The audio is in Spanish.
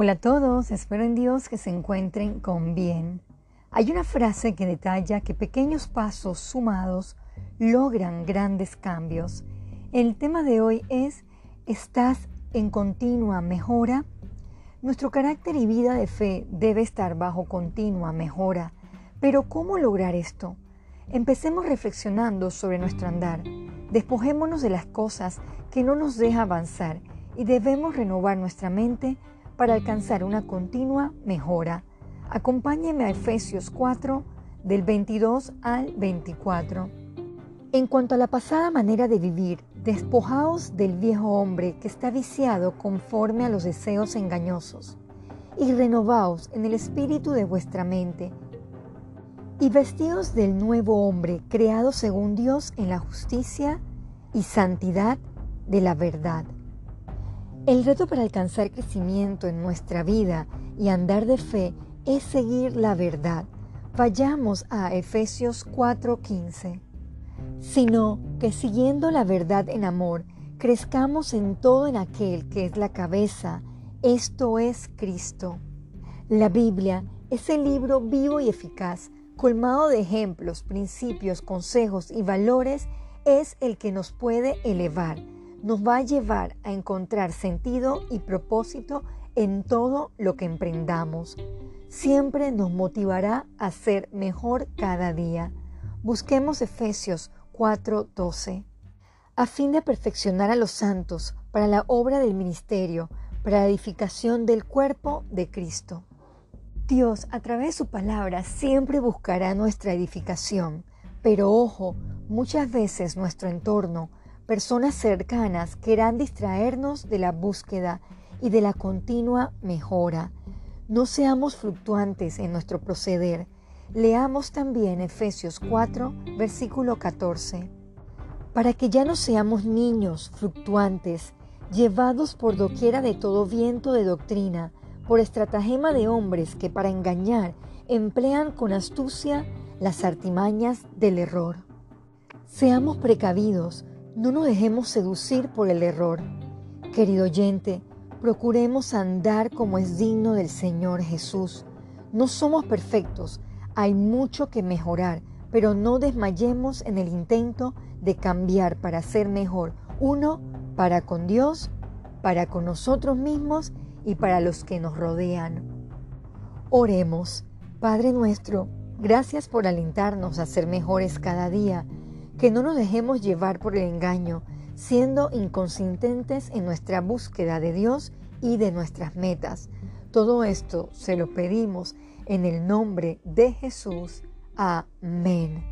Hola a todos, espero en Dios que se encuentren con bien. Hay una frase que detalla que pequeños pasos sumados logran grandes cambios. El tema de hoy es, ¿estás en continua mejora? Nuestro carácter y vida de fe debe estar bajo continua mejora. Pero ¿cómo lograr esto? Empecemos reflexionando sobre nuestro andar. Despojémonos de las cosas que no nos dejan avanzar y debemos renovar nuestra mente para alcanzar una continua mejora. Acompáñeme a Efesios 4 del 22 al 24. En cuanto a la pasada manera de vivir, despojaos del viejo hombre que está viciado conforme a los deseos engañosos, y renovaos en el espíritu de vuestra mente, y vestidos del nuevo hombre creado según Dios en la justicia y santidad de la verdad. El reto para alcanzar crecimiento en nuestra vida y andar de fe es seguir la verdad. Vayamos a Efesios 4:15. Sino que siguiendo la verdad en amor, crezcamos en todo en aquel que es la cabeza, esto es Cristo. La Biblia es el libro vivo y eficaz, colmado de ejemplos, principios, consejos y valores, es el que nos puede elevar nos va a llevar a encontrar sentido y propósito en todo lo que emprendamos. Siempre nos motivará a ser mejor cada día. Busquemos Efesios 4:12. A fin de perfeccionar a los santos para la obra del ministerio, para la edificación del cuerpo de Cristo. Dios, a través de su palabra, siempre buscará nuestra edificación. Pero ojo, muchas veces nuestro entorno, personas cercanas querrán distraernos de la búsqueda y de la continua mejora. No seamos fluctuantes en nuestro proceder. Leamos también Efesios 4, versículo 14. Para que ya no seamos niños fluctuantes, llevados por doquiera de todo viento de doctrina, por estratagema de hombres que para engañar emplean con astucia las artimañas del error. Seamos precavidos, no nos dejemos seducir por el error. Querido oyente, procuremos andar como es digno del Señor Jesús. No somos perfectos, hay mucho que mejorar, pero no desmayemos en el intento de cambiar para ser mejor, uno para con Dios, para con nosotros mismos y para los que nos rodean. Oremos, Padre nuestro, gracias por alentarnos a ser mejores cada día que no nos dejemos llevar por el engaño, siendo inconsistentes en nuestra búsqueda de Dios y de nuestras metas. Todo esto se lo pedimos en el nombre de Jesús. Amén.